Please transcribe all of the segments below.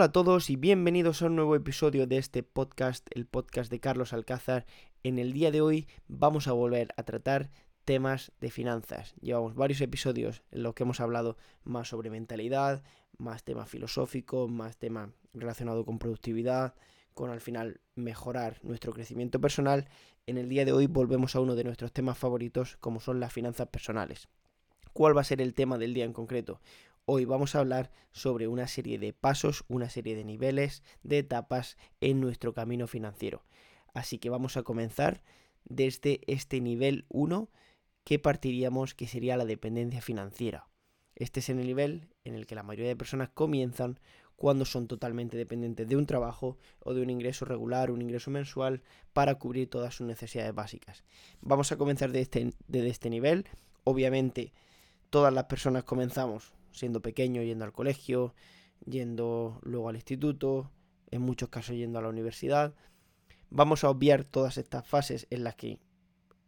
Hola a todos y bienvenidos a un nuevo episodio de este podcast, el podcast de Carlos Alcázar. En el día de hoy vamos a volver a tratar temas de finanzas. Llevamos varios episodios en los que hemos hablado más sobre mentalidad, más tema filosófico, más tema relacionado con productividad, con al final mejorar nuestro crecimiento personal. En el día de hoy volvemos a uno de nuestros temas favoritos como son las finanzas personales. ¿Cuál va a ser el tema del día en concreto? Hoy vamos a hablar sobre una serie de pasos, una serie de niveles, de etapas en nuestro camino financiero. Así que vamos a comenzar desde este nivel 1 que partiríamos que sería la dependencia financiera. Este es el nivel en el que la mayoría de personas comienzan cuando son totalmente dependientes de un trabajo o de un ingreso regular, un ingreso mensual para cubrir todas sus necesidades básicas. Vamos a comenzar desde este, de este nivel. Obviamente todas las personas comenzamos siendo pequeño, yendo al colegio, yendo luego al instituto, en muchos casos yendo a la universidad. Vamos a obviar todas estas fases en las que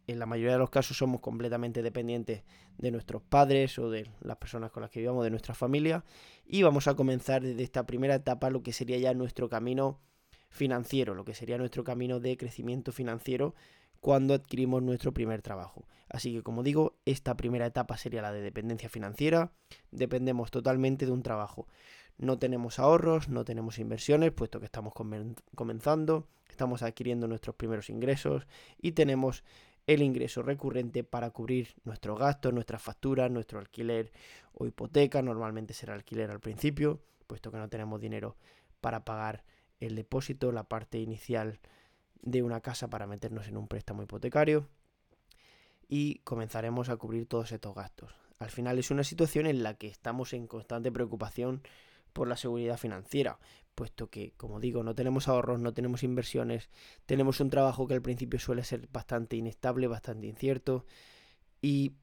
en la mayoría de los casos somos completamente dependientes de nuestros padres o de las personas con las que vivamos, de nuestra familia. Y vamos a comenzar desde esta primera etapa lo que sería ya nuestro camino financiero, lo que sería nuestro camino de crecimiento financiero cuando adquirimos nuestro primer trabajo. Así que como digo, esta primera etapa sería la de dependencia financiera. Dependemos totalmente de un trabajo. No tenemos ahorros, no tenemos inversiones, puesto que estamos comenzando, estamos adquiriendo nuestros primeros ingresos y tenemos el ingreso recurrente para cubrir nuestros gastos, nuestras facturas, nuestro alquiler o hipoteca. Normalmente será alquiler al principio, puesto que no tenemos dinero para pagar el depósito, la parte inicial de una casa para meternos en un préstamo hipotecario y comenzaremos a cubrir todos estos gastos. Al final es una situación en la que estamos en constante preocupación por la seguridad financiera, puesto que, como digo, no tenemos ahorros, no tenemos inversiones, tenemos un trabajo que al principio suele ser bastante inestable, bastante incierto y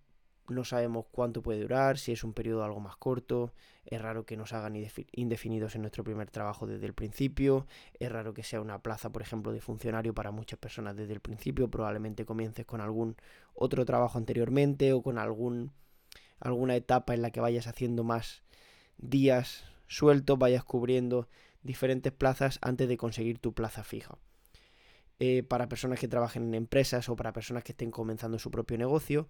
no sabemos cuánto puede durar, si es un periodo algo más corto, es raro que nos hagan indefinidos en nuestro primer trabajo desde el principio, es raro que sea una plaza, por ejemplo, de funcionario para muchas personas desde el principio, probablemente comiences con algún otro trabajo anteriormente o con algún alguna etapa en la que vayas haciendo más días sueltos, vayas cubriendo diferentes plazas antes de conseguir tu plaza fija. Eh, para personas que trabajen en empresas o para personas que estén comenzando su propio negocio,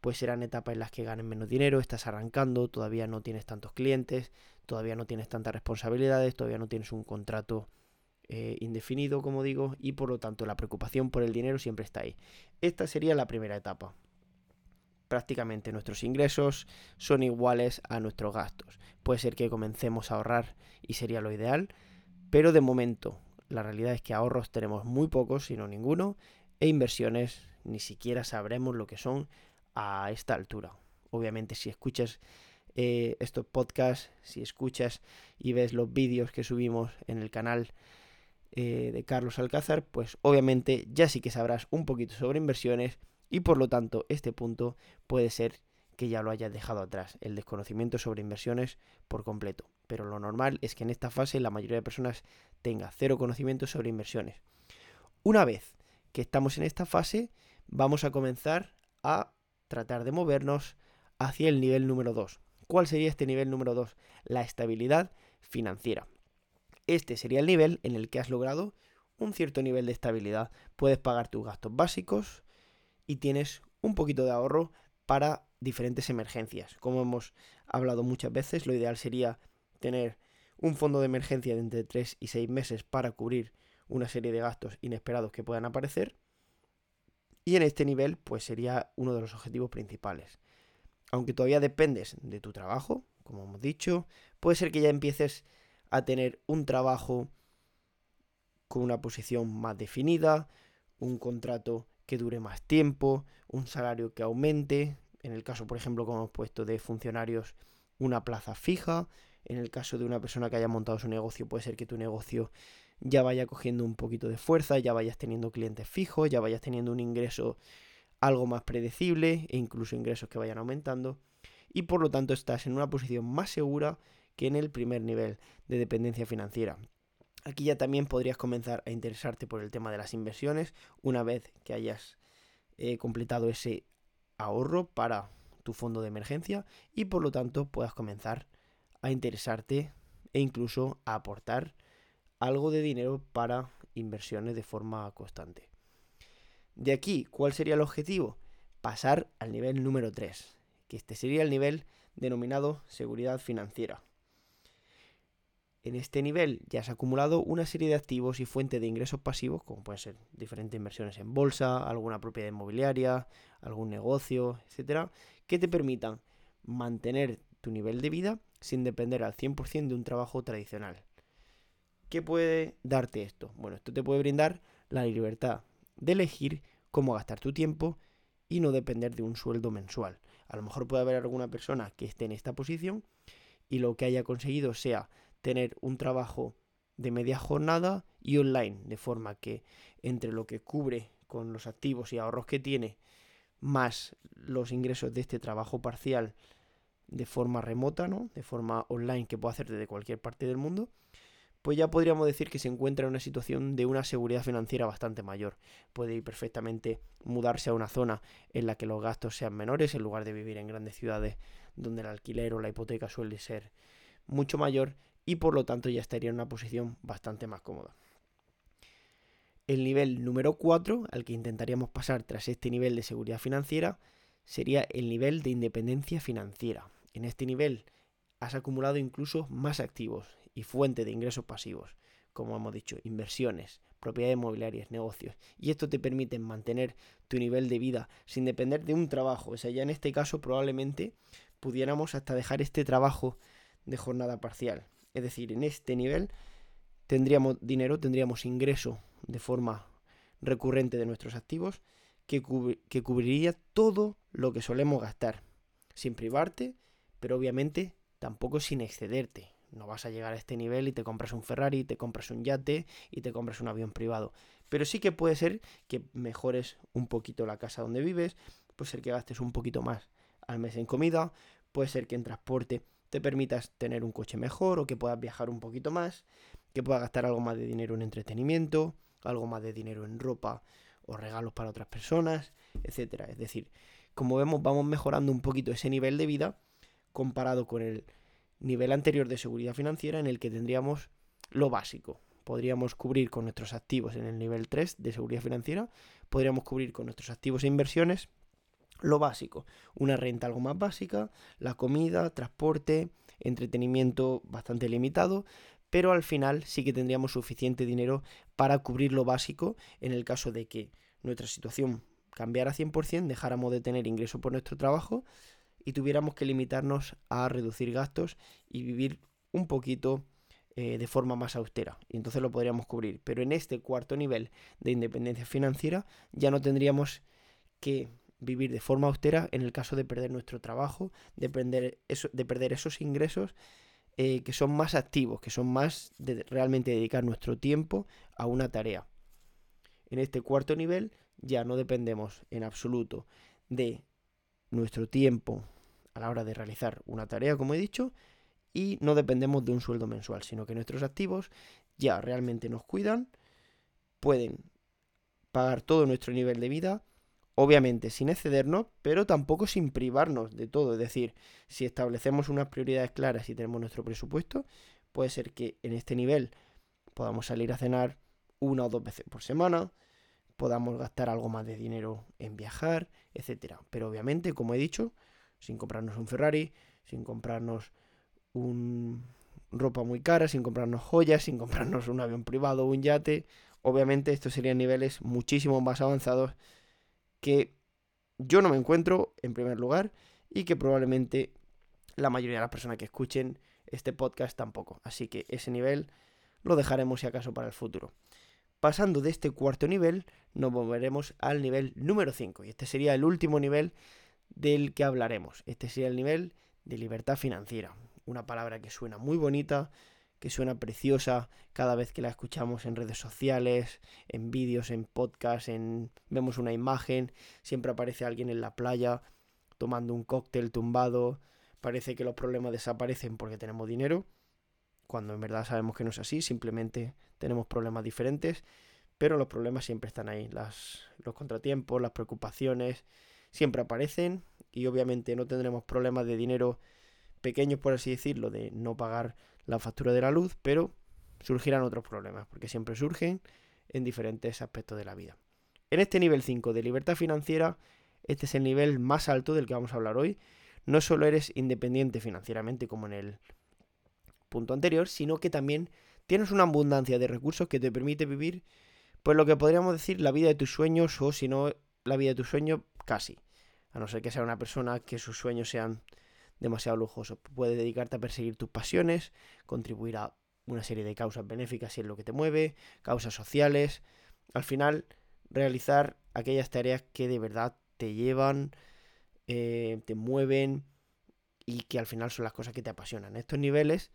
pues serán etapas en las que ganen menos dinero, estás arrancando, todavía no tienes tantos clientes, todavía no tienes tantas responsabilidades, todavía no tienes un contrato eh, indefinido, como digo, y por lo tanto la preocupación por el dinero siempre está ahí. Esta sería la primera etapa. Prácticamente nuestros ingresos son iguales a nuestros gastos. Puede ser que comencemos a ahorrar y sería lo ideal, pero de momento la realidad es que ahorros tenemos muy pocos, si no ninguno, e inversiones ni siquiera sabremos lo que son a esta altura. Obviamente si escuchas eh, estos podcasts, si escuchas y ves los vídeos que subimos en el canal eh, de Carlos Alcázar, pues obviamente ya sí que sabrás un poquito sobre inversiones y por lo tanto este punto puede ser que ya lo hayas dejado atrás, el desconocimiento sobre inversiones por completo. Pero lo normal es que en esta fase la mayoría de personas tenga cero conocimiento sobre inversiones. Una vez que estamos en esta fase, vamos a comenzar a tratar de movernos hacia el nivel número 2. ¿Cuál sería este nivel número 2? La estabilidad financiera. Este sería el nivel en el que has logrado un cierto nivel de estabilidad. Puedes pagar tus gastos básicos y tienes un poquito de ahorro para diferentes emergencias. Como hemos hablado muchas veces, lo ideal sería tener un fondo de emergencia de entre 3 y 6 meses para cubrir una serie de gastos inesperados que puedan aparecer y en este nivel, pues sería uno de los objetivos principales. Aunque todavía dependes de tu trabajo, como hemos dicho, puede ser que ya empieces a tener un trabajo con una posición más definida, un contrato que dure más tiempo, un salario que aumente, en el caso, por ejemplo, como hemos puesto de funcionarios, una plaza fija, en el caso de una persona que haya montado su negocio, puede ser que tu negocio ya vaya cogiendo un poquito de fuerza, ya vayas teniendo clientes fijos, ya vayas teniendo un ingreso algo más predecible e incluso ingresos que vayan aumentando y por lo tanto estás en una posición más segura que en el primer nivel de dependencia financiera. Aquí ya también podrías comenzar a interesarte por el tema de las inversiones una vez que hayas eh, completado ese ahorro para tu fondo de emergencia y por lo tanto puedas comenzar a interesarte e incluso a aportar algo de dinero para inversiones de forma constante. De aquí, ¿cuál sería el objetivo? Pasar al nivel número 3, que este sería el nivel denominado seguridad financiera. En este nivel ya has acumulado una serie de activos y fuentes de ingresos pasivos, como pueden ser diferentes inversiones en bolsa, alguna propiedad inmobiliaria, algún negocio, etcétera, que te permitan mantener tu nivel de vida sin depender al 100% de un trabajo tradicional. ¿Qué puede darte esto? Bueno, esto te puede brindar la libertad de elegir cómo gastar tu tiempo y no depender de un sueldo mensual. A lo mejor puede haber alguna persona que esté en esta posición y lo que haya conseguido sea tener un trabajo de media jornada y online, de forma que entre lo que cubre con los activos y ahorros que tiene, más los ingresos de este trabajo parcial de forma remota, ¿no? De forma online que puede hacer desde cualquier parte del mundo, pues ya podríamos decir que se encuentra en una situación de una seguridad financiera bastante mayor. Puede ir perfectamente mudarse a una zona en la que los gastos sean menores en lugar de vivir en grandes ciudades donde el alquiler o la hipoteca suele ser mucho mayor y por lo tanto ya estaría en una posición bastante más cómoda. El nivel número 4 al que intentaríamos pasar tras este nivel de seguridad financiera sería el nivel de independencia financiera. En este nivel has acumulado incluso más activos y fuente de ingresos pasivos, como hemos dicho, inversiones, propiedades inmobiliarias, negocios. Y esto te permite mantener tu nivel de vida sin depender de un trabajo. O sea, ya en este caso probablemente pudiéramos hasta dejar este trabajo de jornada parcial. Es decir, en este nivel tendríamos dinero, tendríamos ingreso de forma recurrente de nuestros activos que, que cubriría todo lo que solemos gastar, sin privarte, pero obviamente tampoco sin excederte. No vas a llegar a este nivel y te compras un Ferrari, te compras un yate y te compras un avión privado. Pero sí que puede ser que mejores un poquito la casa donde vives, puede ser que gastes un poquito más al mes en comida, puede ser que en transporte te permitas tener un coche mejor o que puedas viajar un poquito más, que puedas gastar algo más de dinero en entretenimiento, algo más de dinero en ropa o regalos para otras personas, etcétera. Es decir, como vemos, vamos mejorando un poquito ese nivel de vida comparado con el nivel anterior de seguridad financiera en el que tendríamos lo básico. Podríamos cubrir con nuestros activos en el nivel 3 de seguridad financiera, podríamos cubrir con nuestros activos e inversiones lo básico, una renta algo más básica, la comida, transporte, entretenimiento bastante limitado, pero al final sí que tendríamos suficiente dinero para cubrir lo básico en el caso de que nuestra situación cambiara 100%, dejáramos de tener ingreso por nuestro trabajo y tuviéramos que limitarnos a reducir gastos y vivir un poquito eh, de forma más austera. Y entonces lo podríamos cubrir. Pero en este cuarto nivel de independencia financiera ya no tendríamos que vivir de forma austera en el caso de perder nuestro trabajo, de perder, de perder esos ingresos eh, que son más activos, que son más de realmente dedicar nuestro tiempo a una tarea. En este cuarto nivel ya no dependemos en absoluto de nuestro tiempo a la hora de realizar una tarea, como he dicho, y no dependemos de un sueldo mensual, sino que nuestros activos ya realmente nos cuidan, pueden pagar todo nuestro nivel de vida, obviamente sin excedernos, pero tampoco sin privarnos de todo. Es decir, si establecemos unas prioridades claras y tenemos nuestro presupuesto, puede ser que en este nivel podamos salir a cenar una o dos veces por semana, podamos gastar algo más de dinero en viajar, etcétera. Pero obviamente, como he dicho, sin comprarnos un Ferrari, sin comprarnos un ropa muy cara, sin comprarnos joyas, sin comprarnos un avión privado o un yate. Obviamente estos serían niveles muchísimo más avanzados que yo no me encuentro en primer lugar y que probablemente la mayoría de las personas que escuchen este podcast tampoco. Así que ese nivel lo dejaremos si acaso para el futuro. Pasando de este cuarto nivel, nos volveremos al nivel número 5. Y este sería el último nivel del que hablaremos. Este sería el nivel de libertad financiera. Una palabra que suena muy bonita, que suena preciosa cada vez que la escuchamos en redes sociales, en vídeos, en podcasts, en vemos una imagen, siempre aparece alguien en la playa tomando un cóctel tumbado, parece que los problemas desaparecen porque tenemos dinero cuando en verdad sabemos que no es así, simplemente tenemos problemas diferentes, pero los problemas siempre están ahí, las, los contratiempos, las preocupaciones siempre aparecen y obviamente no tendremos problemas de dinero pequeños, por así decirlo, de no pagar la factura de la luz, pero surgirán otros problemas, porque siempre surgen en diferentes aspectos de la vida. En este nivel 5 de libertad financiera, este es el nivel más alto del que vamos a hablar hoy. No solo eres independiente financieramente como en el punto anterior, sino que también tienes una abundancia de recursos que te permite vivir, pues lo que podríamos decir, la vida de tus sueños o si no, la vida de tus sueños casi. A no ser que sea una persona que sus sueños sean demasiado lujosos. Puedes dedicarte a perseguir tus pasiones, contribuir a una serie de causas benéficas si es lo que te mueve, causas sociales. Al final, realizar aquellas tareas que de verdad te llevan, eh, te mueven y que al final son las cosas que te apasionan. Estos niveles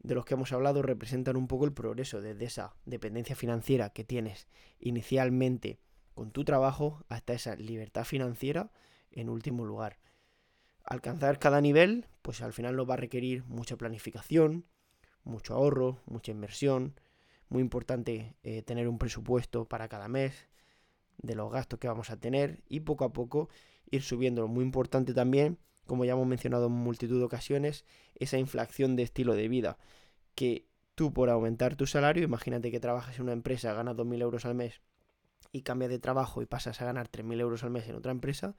de los que hemos hablado representan un poco el progreso desde esa dependencia financiera que tienes inicialmente con tu trabajo hasta esa libertad financiera en último lugar. Alcanzar cada nivel, pues al final nos va a requerir mucha planificación, mucho ahorro, mucha inversión. Muy importante eh, tener un presupuesto para cada mes de los gastos que vamos a tener y poco a poco ir subiéndolo. Muy importante también, como ya hemos mencionado en multitud de ocasiones, esa inflación de estilo de vida. Que tú por aumentar tu salario, imagínate que trabajas en una empresa, ganas 2.000 euros al mes y cambias de trabajo y pasas a ganar 3.000 euros al mes en otra empresa,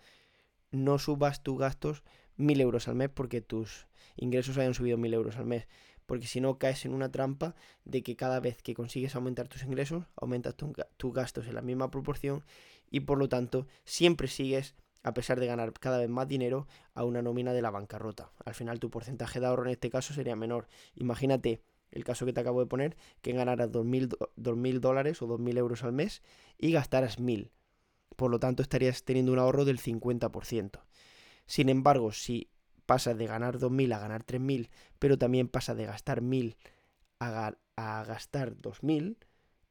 no subas tus gastos 1.000 euros al mes porque tus ingresos hayan subido 1.000 euros al mes porque si no caes en una trampa de que cada vez que consigues aumentar tus ingresos, aumentas tus gastos en la misma proporción y por lo tanto siempre sigues, a pesar de ganar cada vez más dinero, a una nómina de la bancarrota. Al final tu porcentaje de ahorro en este caso sería menor. Imagínate el caso que te acabo de poner, que ganaras 2.000 dólares o 2.000 euros al mes y gastaras 1.000. Por lo tanto estarías teniendo un ahorro del 50%. Sin embargo, si pasa de ganar 2.000 a ganar 3.000, pero también pasa de gastar 1.000 a, a gastar 2.000,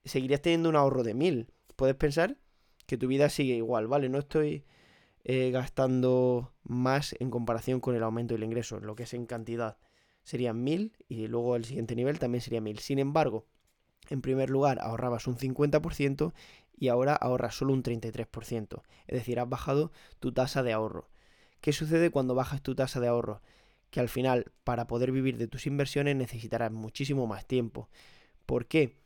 seguirías teniendo un ahorro de 1.000. Puedes pensar que tu vida sigue igual, ¿vale? No estoy eh, gastando más en comparación con el aumento del ingreso, lo que es en cantidad. Serían 1.000 y luego el siguiente nivel también sería 1.000. Sin embargo, en primer lugar ahorrabas un 50% y ahora ahorras solo un 33%. Es decir, has bajado tu tasa de ahorro. ¿Qué sucede cuando bajas tu tasa de ahorro? Que al final, para poder vivir de tus inversiones necesitarás muchísimo más tiempo. ¿Por qué?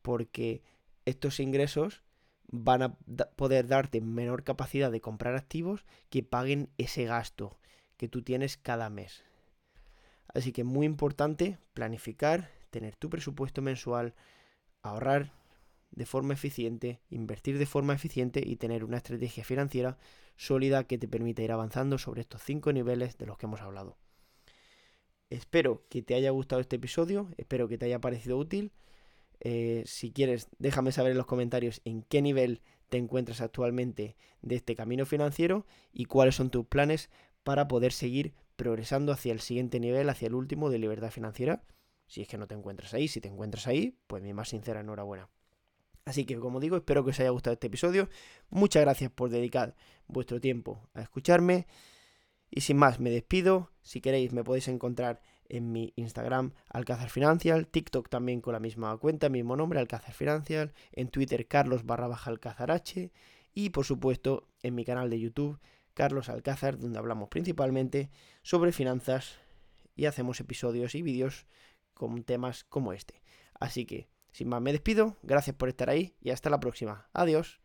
Porque estos ingresos van a poder darte menor capacidad de comprar activos que paguen ese gasto que tú tienes cada mes. Así que muy importante planificar, tener tu presupuesto mensual, ahorrar de forma eficiente, invertir de forma eficiente y tener una estrategia financiera sólida que te permita ir avanzando sobre estos cinco niveles de los que hemos hablado. Espero que te haya gustado este episodio, espero que te haya parecido útil. Eh, si quieres, déjame saber en los comentarios en qué nivel te encuentras actualmente de este camino financiero y cuáles son tus planes para poder seguir progresando hacia el siguiente nivel, hacia el último de libertad financiera. Si es que no te encuentras ahí, si te encuentras ahí, pues mi más sincera enhorabuena. Así que como digo, espero que os haya gustado este episodio. Muchas gracias por dedicar vuestro tiempo a escucharme. Y sin más, me despido. Si queréis, me podéis encontrar en mi Instagram, Alcázar Financial, TikTok también con la misma cuenta, mismo nombre, Alcázar Financial, en Twitter, Carlos barra baja Alcázar H, y por supuesto en mi canal de YouTube, Carlos Alcázar, donde hablamos principalmente sobre finanzas y hacemos episodios y vídeos con temas como este. Así que sin más, me despido, gracias por estar ahí y hasta la próxima. Adiós.